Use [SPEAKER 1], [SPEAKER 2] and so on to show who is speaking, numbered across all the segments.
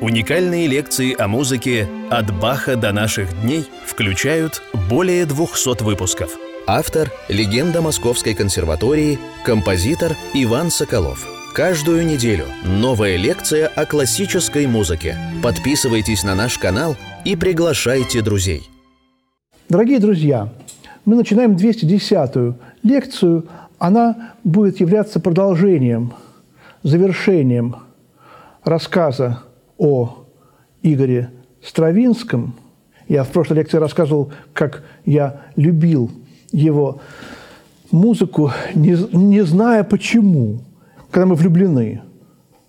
[SPEAKER 1] Уникальные лекции о музыке «От Баха до наших дней» включают более 200 выпусков. Автор – легенда Московской консерватории, композитор Иван Соколов. Каждую неделю новая лекция о классической музыке. Подписывайтесь на наш канал и приглашайте друзей.
[SPEAKER 2] Дорогие друзья, мы начинаем 210-ю лекцию. Она будет являться продолжением, завершением рассказа о Игоре Стравинском. Я в прошлой лекции рассказывал, как я любил его музыку, не, не зная почему, когда мы влюблены.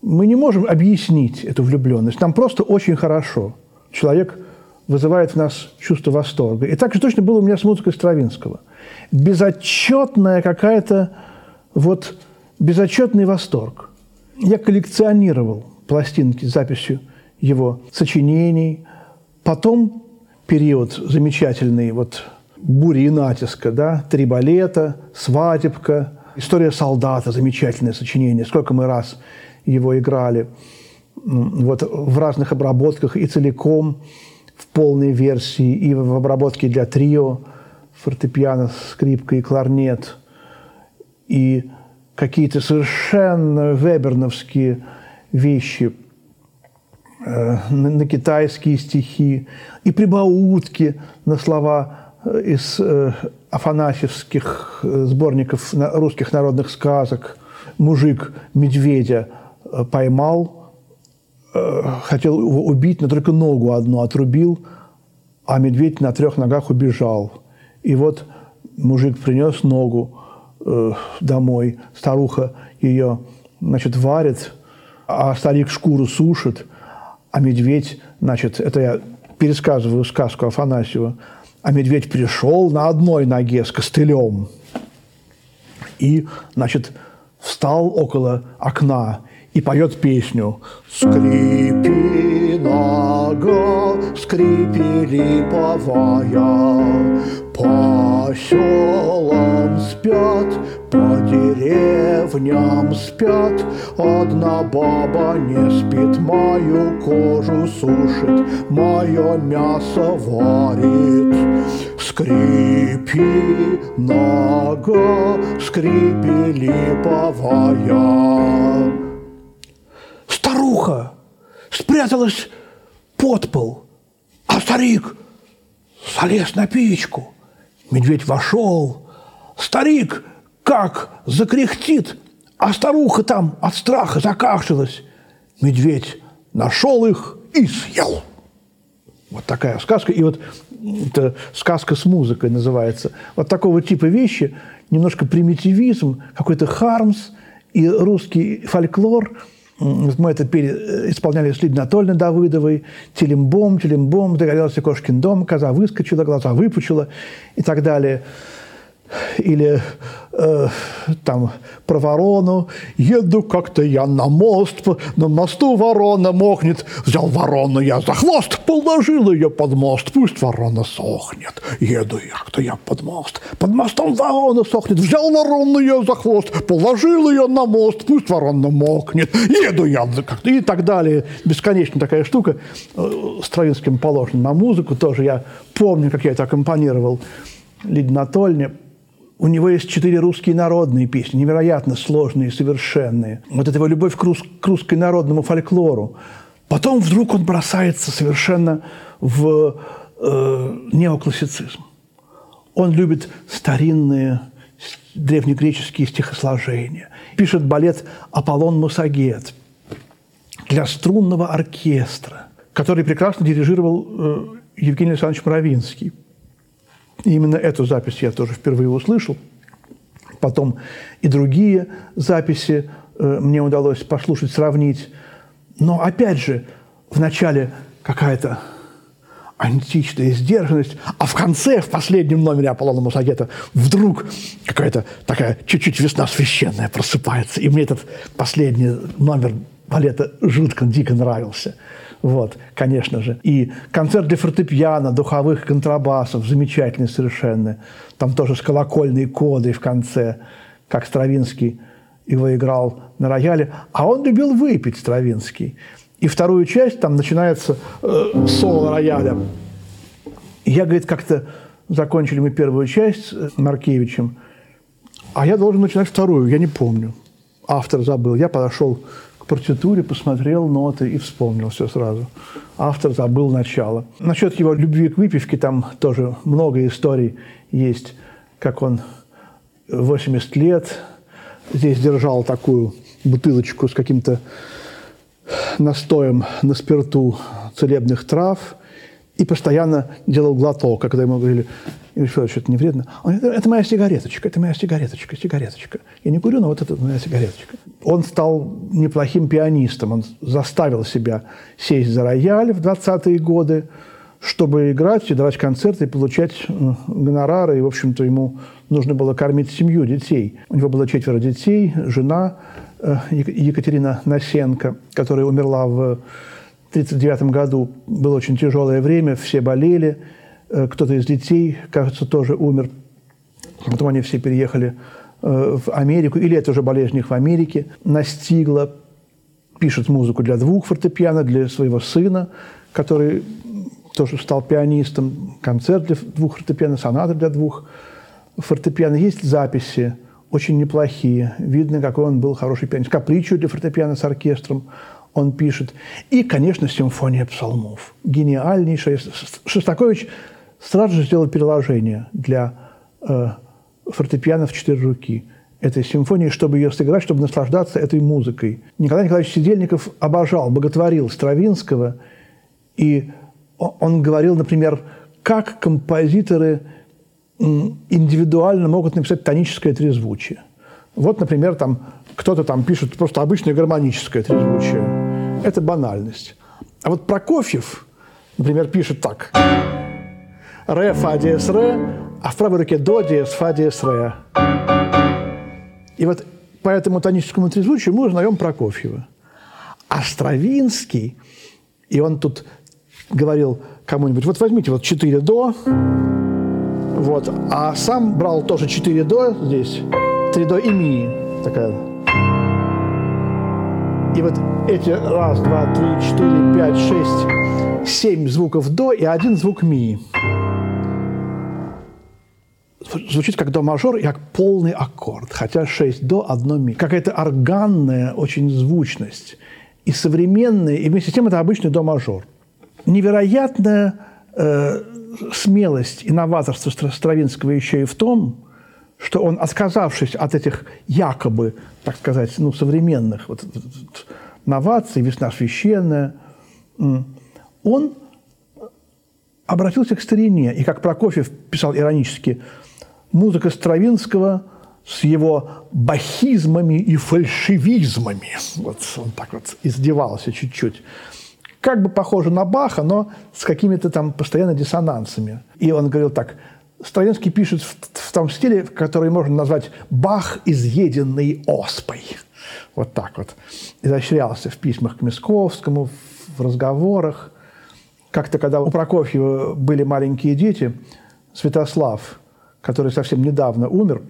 [SPEAKER 2] Мы не можем объяснить эту влюбленность. Нам просто очень хорошо. Человек вызывает в нас чувство восторга. И так же точно было у меня с музыкой Стравинского. Безотчетная какая-то, вот, безотчетный восторг. Я коллекционировал пластинки с записью его сочинений. Потом период замечательный, вот «Бури и натиска», да, «Три балета», «Свадебка», «История солдата», замечательное сочинение. Сколько мы раз его играли. Вот в разных обработках и целиком, в полной версии, и в обработке для трио, фортепиано, скрипка и кларнет. И какие-то совершенно веберновские вещи э, на, китайские стихи и прибаутки на слова э, из э, афанасьевских сборников русских народных сказок. Мужик медведя поймал, хотел его убить, но только ногу одну отрубил, а медведь на трех ногах убежал. И вот мужик принес ногу домой, старуха ее значит, варит, а старик шкуру сушит, а медведь, значит, это я пересказываю сказку Афанасьева, а медведь пришел на одной ноге с костылем и, значит, встал около окна и поет песню «Скрипи нога, скрипи липовая, по селам спят, по деревням спят, Одна баба не спит, мою кожу сушит, Мое мясо варит. Скрипи нога, скрипи липовая. Старуха спряталась под пол, а старик залез на печку – Медведь вошел. Старик как закряхтит, а старуха там от страха закашлялась. Медведь нашел их и съел. Вот такая сказка. И вот это сказка с музыкой называется. Вот такого типа вещи, немножко примитивизм, какой-то хармс и русский фольклор – мы это пели, э, исполняли с Лидией Анатольевной Давыдовой, телембом, телембом, догорелся кошкин дом, коза выскочила, глаза выпучила и так далее или э, там про ворону. Еду как-то я на мост, на мосту ворона мокнет. Взял ворону я за хвост, положил ее под мост, пусть ворона сохнет. Еду как-то я под мост, под мостом ворона сохнет. Взял ворону я за хвост, положил ее на мост, пусть ворона мокнет. Еду я как-то и так далее. Бесконечно такая штука. Э, Стравинским положено на музыку тоже. Я помню, как я это аккомпанировал Лидии Анатольевне у него есть четыре русские народные песни, невероятно сложные, совершенные. Вот это его любовь к, рус, к руссконародному фольклору. Потом вдруг он бросается совершенно в э, неоклассицизм. Он любит старинные древнегреческие стихосложения. Пишет балет «Аполлон Мусагет» для струнного оркестра, который прекрасно дирижировал э, Евгений Александрович Моровинский – и именно эту запись я тоже впервые услышал. Потом и другие записи э, мне удалось послушать, сравнить. Но опять же, в начале какая-то античная сдержанность, а в конце, в последнем номере Аполлона Мусагета, вдруг какая-то такая чуть-чуть весна священная просыпается. И мне этот последний номер балета жутко, дико нравился – вот, конечно же. И концерт для фортепиано, духовых контрабасов, замечательный совершенно. Там тоже с колокольной кодой в конце, как Стравинский его играл на рояле. А он любил выпить, Стравинский. И вторую часть там начинается э, соло рояля. я, говорит, как-то закончили мы первую часть с Маркевичем, а я должен начинать вторую, я не помню. Автор забыл. Я подошел партитуре, посмотрел ноты и вспомнил все сразу. Автор забыл начало. Насчет его любви к выпивке там тоже много историй есть, как он 80 лет здесь держал такую бутылочку с каким-то настоем на спирту целебных трав и постоянно делал глоток, когда ему говорили, Игорь Федорович, это не вредно. Он, это, это моя сигареточка, это моя сигареточка, сигареточка. Я не курю, но вот это моя сигареточка. Он стал неплохим пианистом, он заставил себя сесть за рояль в 20-е годы, чтобы играть и давать концерты, и получать гонорары. И, в общем-то, ему нужно было кормить семью, детей. У него было четверо детей, жена э, Екатерина Насенко, которая умерла в 1939 году. Было очень тяжелое время, все болели. Э, кто-то из детей, кажется, тоже умер. Потом они все переехали э, в Америку, или это уже болезнь их в Америке, настигла, пишет музыку для двух фортепиано, для своего сына, который тоже стал пианистом, концерт для двух фортепиано, соната для двух фортепиано. Есть записи очень неплохие. Видно, какой он был хороший пианист. Капричу для фортепиано с оркестром он пишет. И, конечно, симфония псалмов. Гениальнейшая. Шостакович сразу же сделал переложение для э, фортепиано в четыре руки этой симфонии, чтобы ее сыграть, чтобы наслаждаться этой музыкой. Николай Николаевич Сидельников обожал, боготворил Стравинского, и он говорил, например, как композиторы индивидуально могут написать тоническое трезвучие. Вот, например, там кто-то там пишет просто обычное гармоническое трезвучие. Это банальность. А вот Прокофьев, например, пишет так. Ре, фа, диез, ре, а в правой руке до, диез, фа, диез, ре. И вот по этому тоническому трезвучию мы узнаем Прокофьева. А Стравинский, и он тут говорил кому-нибудь, вот возьмите вот 4 до, вот, а сам брал тоже 4 до здесь, 3 до и ми, такая. И вот эти раз, два, три, четыре, пять, шесть, семь звуков до и один звук ми. Звучит как до мажор и как полный аккорд, хотя 6 до, одно ми. Какая-то органная очень звучность. И современная, и вместе с тем это обычный до мажор – невероятная э, смелость и новаторство Стравинского еще и в том, что он, отказавшись от этих якобы, так сказать, ну, современных вот, новаций, «Весна священная», он обратился к старине. И, как Прокофьев писал иронически, музыка Стравинского с его бахизмами и фальшивизмами. Вот он так вот издевался чуть-чуть как бы похоже на Баха, но с какими-то там постоянно диссонансами. И он говорил так, Стравинский пишет в, в том стиле, который можно назвать «Бах, изъеденный оспой». Вот так вот. Изощрялся в письмах к Мисковскому, в разговорах. Как-то, когда у Прокофьева были маленькие дети, Святослав, который совсем недавно умер,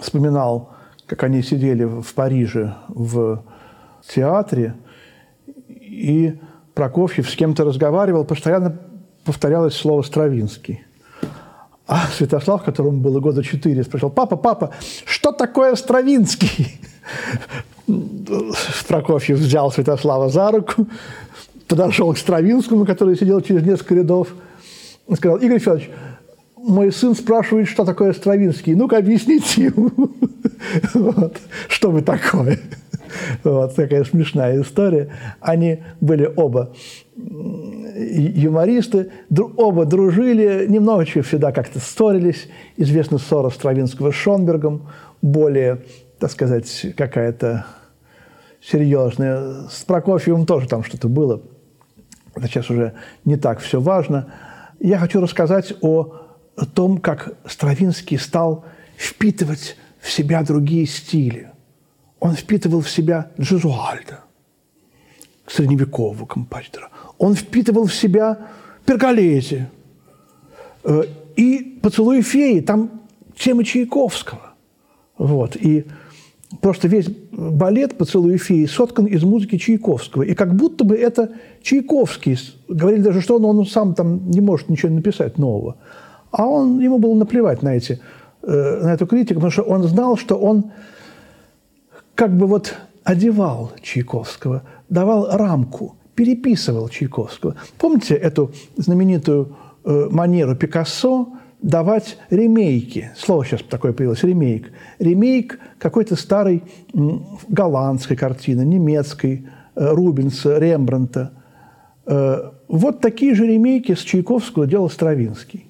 [SPEAKER 2] вспоминал, как они сидели в Париже в театре – и Прокофьев с кем-то разговаривал, постоянно повторялось слово «Стравинский». А Святослав, которому было года четыре, спросил, папа, папа, что такое Стравинский? Прокофьев взял Святослава за руку, подошел к Стравинскому, который сидел через несколько рядов, и сказал, Игорь Федорович, мой сын спрашивает, что такое Стравинский. Ну-ка, объясните ему, вот, что вы такое. Вот такая смешная история. Они были оба юмористы, оба дружили, немножечко всегда как-то ссорились. Известна ссора Стравинского с Шонбергом, более, так сказать, какая-то серьезная. С Прокофьевым тоже там что-то было. Это сейчас уже не так все важно. Я хочу рассказать о том, как Стравинский стал впитывать в себя другие стили – он впитывал в себя Джезуальда, средневекового композитора. Он впитывал в себя Перголези э, и «Поцелуй феи», там темы Чайковского. Вот. И просто весь балет «Поцелуй феи» соткан из музыки Чайковского. И как будто бы это Чайковский. Говорили даже, что он, он сам там не может ничего написать нового. А он, ему было наплевать на, эти, э, на эту критику, потому что он знал, что он как бы вот одевал Чайковского, давал рамку, переписывал Чайковского. Помните эту знаменитую э, манеру Пикассо давать ремейки? Слово сейчас такое появилось – ремейк. Ремейк какой-то старой голландской картины, немецкой, э, Рубенса, Рембранта. Э, вот такие же ремейки с Чайковского делал Стравинский.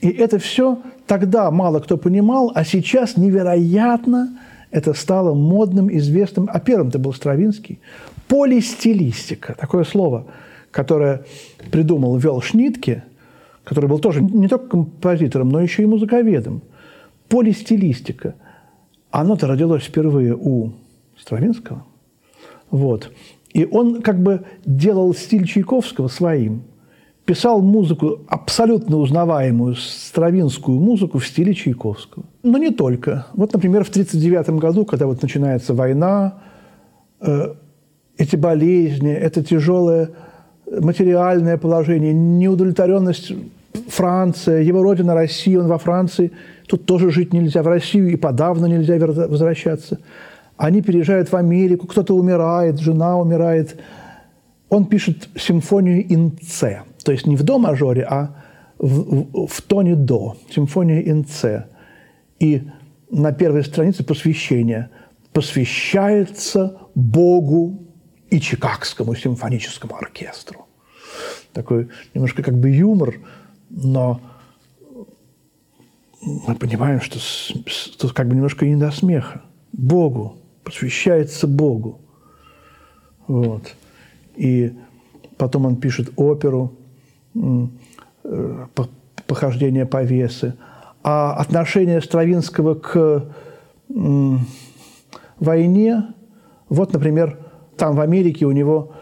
[SPEAKER 2] И это все тогда мало кто понимал, а сейчас невероятно это стало модным, известным. А первым-то был Стравинский. Полистилистика, такое слово, которое придумал Вел Шнитке, который был тоже не только композитором, но еще и музыковедом. Полистилистика. Оно-то родилось впервые у Стравинского. Вот. И он как бы делал стиль Чайковского своим – писал музыку, абсолютно узнаваемую стравинскую музыку в стиле Чайковского. Но не только. Вот, например, в 1939 году, когда вот начинается война, э, эти болезни, это тяжелое материальное положение, неудовлетворенность Франция, его родина Россия, он во Франции, тут тоже жить нельзя, в Россию и подавно нельзя возвращаться. Они переезжают в Америку, кто-то умирает, жена умирает. Он пишет симфонию «Ин то есть не в до мажоре, а в, в, в тоне до, симфония ин С. И на первой странице посвящение посвящается Богу и Чикагскому симфоническому оркестру. Такой немножко как бы юмор, но мы понимаем, что тут как бы немножко не до смеха. Богу, посвящается Богу. Вот. И потом он пишет оперу, Э, похождения повесы, а отношение Стравинского к войне, вот, например, там в Америке у него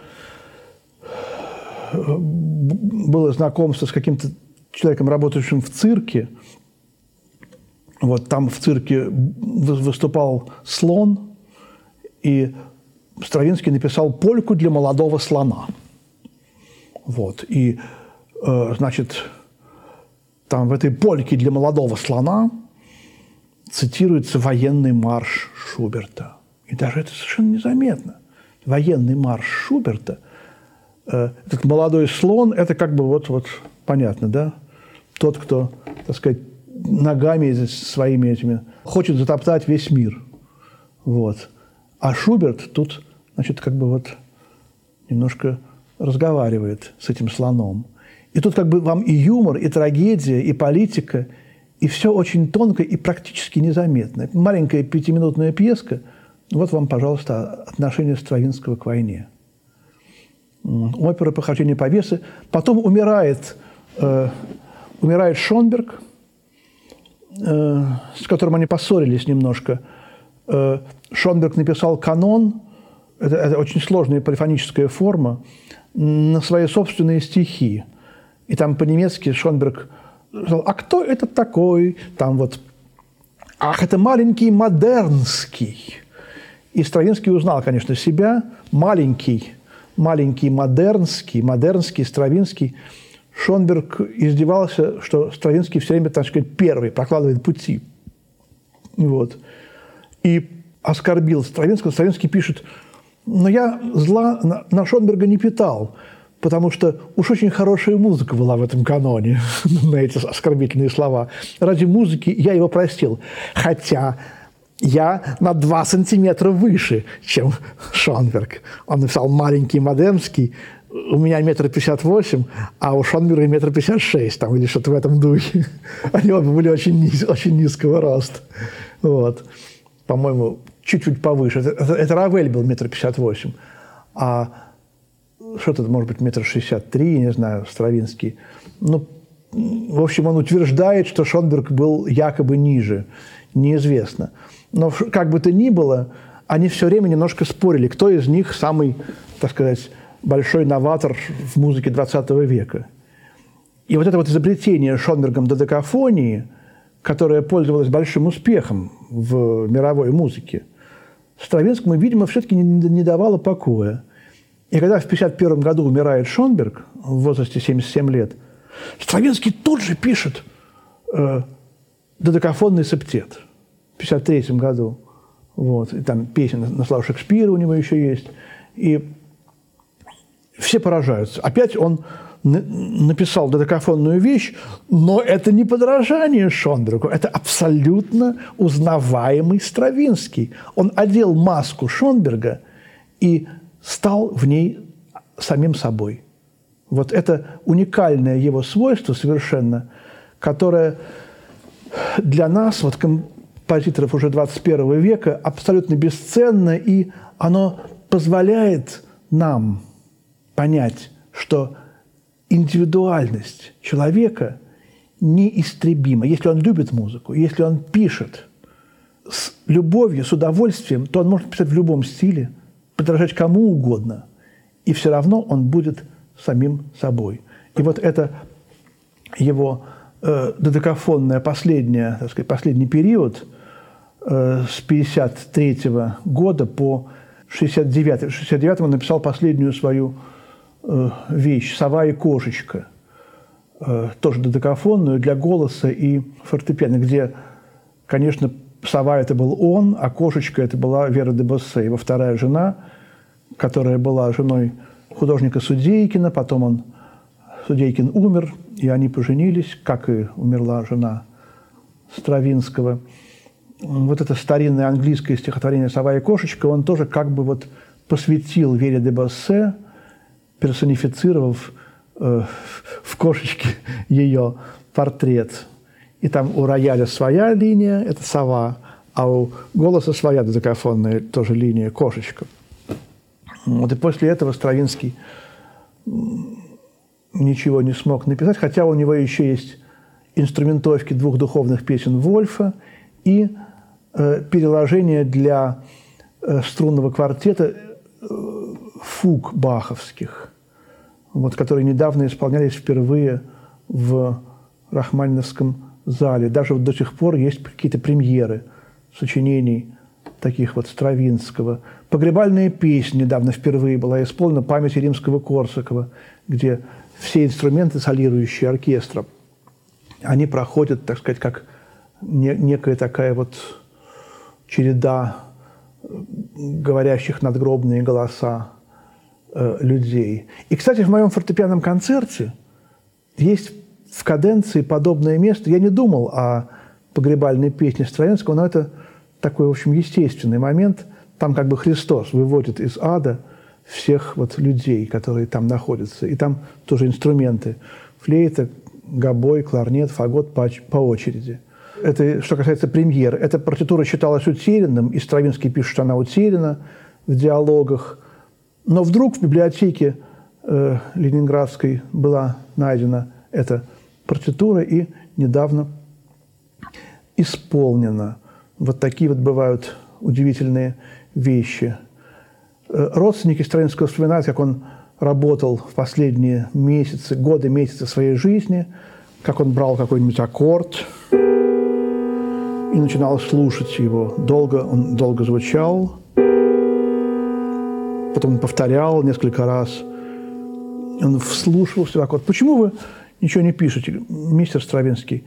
[SPEAKER 2] было знакомство с каким-то человеком, работающим в цирке. Вот там в цирке выступал слон, и Стравинский написал польку для молодого слона. Вот. И Э, значит, там в этой польке для молодого слона цитируется военный марш Шуберта. И даже это совершенно незаметно. Военный марш Шуберта, э, этот молодой слон, это как бы вот, вот понятно, да? Тот, кто, так сказать, ногами своими этими хочет затоптать весь мир. Вот. А Шуберт тут, значит, как бы вот немножко разговаривает с этим слоном – и тут как бы вам и юмор, и трагедия, и политика, и все очень тонко и практически незаметно. Маленькая пятиминутная пьеска. Вот вам, пожалуйста, отношение Стравинского к войне. Опера «Похождение повесы». Потом умирает, э, умирает Шонберг, э, с которым они поссорились немножко. Э, Шонберг написал канон, это, это очень сложная полифоническая форма, на свои собственные стихи – и там по-немецки Шонберг сказал, а кто это такой? Там вот, ах, это маленький модернский. И Стравинский узнал, конечно, себя, маленький, маленький модернский, модернский, Стравинский. Шонберг издевался, что Стравинский все время, так сказать, первый, прокладывает пути. Вот. И оскорбил Стравинского. Стравинский пишет, но я зла на, на Шонберга не питал потому что уж очень хорошая музыка была в этом каноне, на эти оскорбительные слова. Ради музыки я его простил. Хотя я на два сантиметра выше, чем Шонберг. Он написал «маленький модемский», у меня метр пятьдесят восемь, а у Шонберга метр пятьдесят шесть, там, или что-то в этом духе. Они оба были очень, низ, очень низкого роста. Вот. По-моему, чуть-чуть повыше. Это, это, это Равель был метр пятьдесят восемь. А что-то, может быть, метр шестьдесят три, не знаю, Стравинский. Ну, в общем, он утверждает, что Шонберг был якобы ниже. Неизвестно. Но как бы то ни было, они все время немножко спорили, кто из них самый, так сказать, большой новатор в музыке 20 века. И вот это вот изобретение Шонбергом додекафонии, которое пользовалось большим успехом в мировой музыке, Стравинскому, видимо, все-таки не, давало покоя. И когда в 1951 году умирает Шонберг в возрасте 77 лет, Стравинский тут же пишет э, додекафонный септет 1953 году. Вот. И там песня на славу Шекспира у него еще есть. И все поражаются. Опять он написал додекафонную вещь, но это не подражание Шонбергу, это абсолютно узнаваемый Стравинский. Он одел маску Шонберга и стал в ней самим собой. Вот это уникальное его свойство совершенно, которое для нас, вот композиторов уже 21 века, абсолютно бесценно, и оно позволяет нам понять, что индивидуальность человека неистребима. Если он любит музыку, если он пишет с любовью, с удовольствием, то он может писать в любом стиле, подражать кому угодно, и все равно он будет самим собой. И вот это его э, додекафонная последняя, так сказать, последний период э, с 53 года по 69 В 69 он написал последнюю свою Э, вещь «Сова и кошечка», э, тоже додекафонную для голоса и фортепиано, где, конечно, сова – это был он, а кошечка – это была Вера де Боссе, его вторая жена, которая была женой художника Судейкина, потом он, Судейкин умер, и они поженились, как и умерла жена Стравинского. Вот это старинное английское стихотворение «Сова и кошечка» он тоже как бы вот посвятил Вере де Боссе – персонифицировав э, в кошечке ее портрет. И там у рояля своя линия, это сова, а у голоса своя дозакофонная тоже линия, кошечка. Вот и после этого Стравинский ничего не смог написать, хотя у него еще есть инструментовки двух духовных песен Вольфа и переложение для э, струнного квартета э, фуг баховских, вот, которые недавно исполнялись впервые в Рахманиновском зале. Даже вот до сих пор есть какие-то премьеры сочинений таких вот Стравинского. Погребальная песня недавно впервые была исполнена памяти римского Корсакова, где все инструменты, солирующие оркестром, они проходят, так сказать, как некая такая вот череда говорящих надгробные голоса Э, людей. И, кстати, в моем фортепианном концерте есть в каденции подобное место. Я не думал о погребальной песне Стравинского, но это такой, в общем, естественный момент. Там как бы Христос выводит из ада всех вот людей, которые там находятся. И там тоже инструменты. Флейта, гобой, кларнет, фагот по, по очереди. Это что касается премьер. Эта партитура считалась утерянным, и Стравинский пишет, что она утеряна в диалогах – но вдруг в библиотеке э, Ленинградской была найдена эта партитура и недавно исполнена. Вот такие вот бывают удивительные вещи. Э, родственники Стравинского вспоминают, как он работал в последние месяцы, годы, месяцы своей жизни, как он брал какой-нибудь аккорд и начинал слушать его. Долго он долго звучал, потом повторял несколько раз. Он вслушивался так вот. Почему вы ничего не пишете, мистер Стравинский?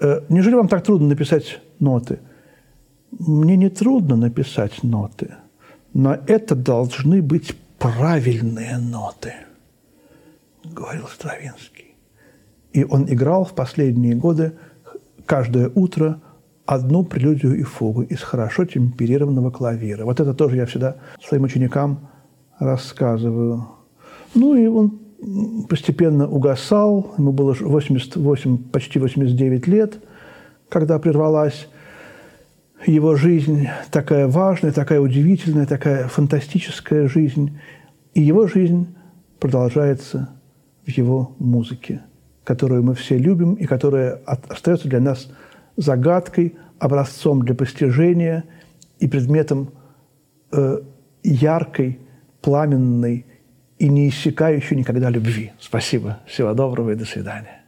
[SPEAKER 2] Э, неужели вам так трудно написать ноты? Мне не трудно написать ноты, но это должны быть правильные ноты, говорил Стравинский. И он играл в последние годы каждое утро – одну прелюдию и фугу из хорошо темперированного клавира. Вот это тоже я всегда своим ученикам рассказываю. Ну и он постепенно угасал, ему было 88, почти 89 лет, когда прервалась его жизнь, такая важная, такая удивительная, такая фантастическая жизнь. И его жизнь продолжается в его музыке, которую мы все любим и которая остается для нас загадкой, образцом для постижения и предметом э, яркой, пламенной и не иссякающей никогда любви. Спасибо. Всего доброго и до свидания.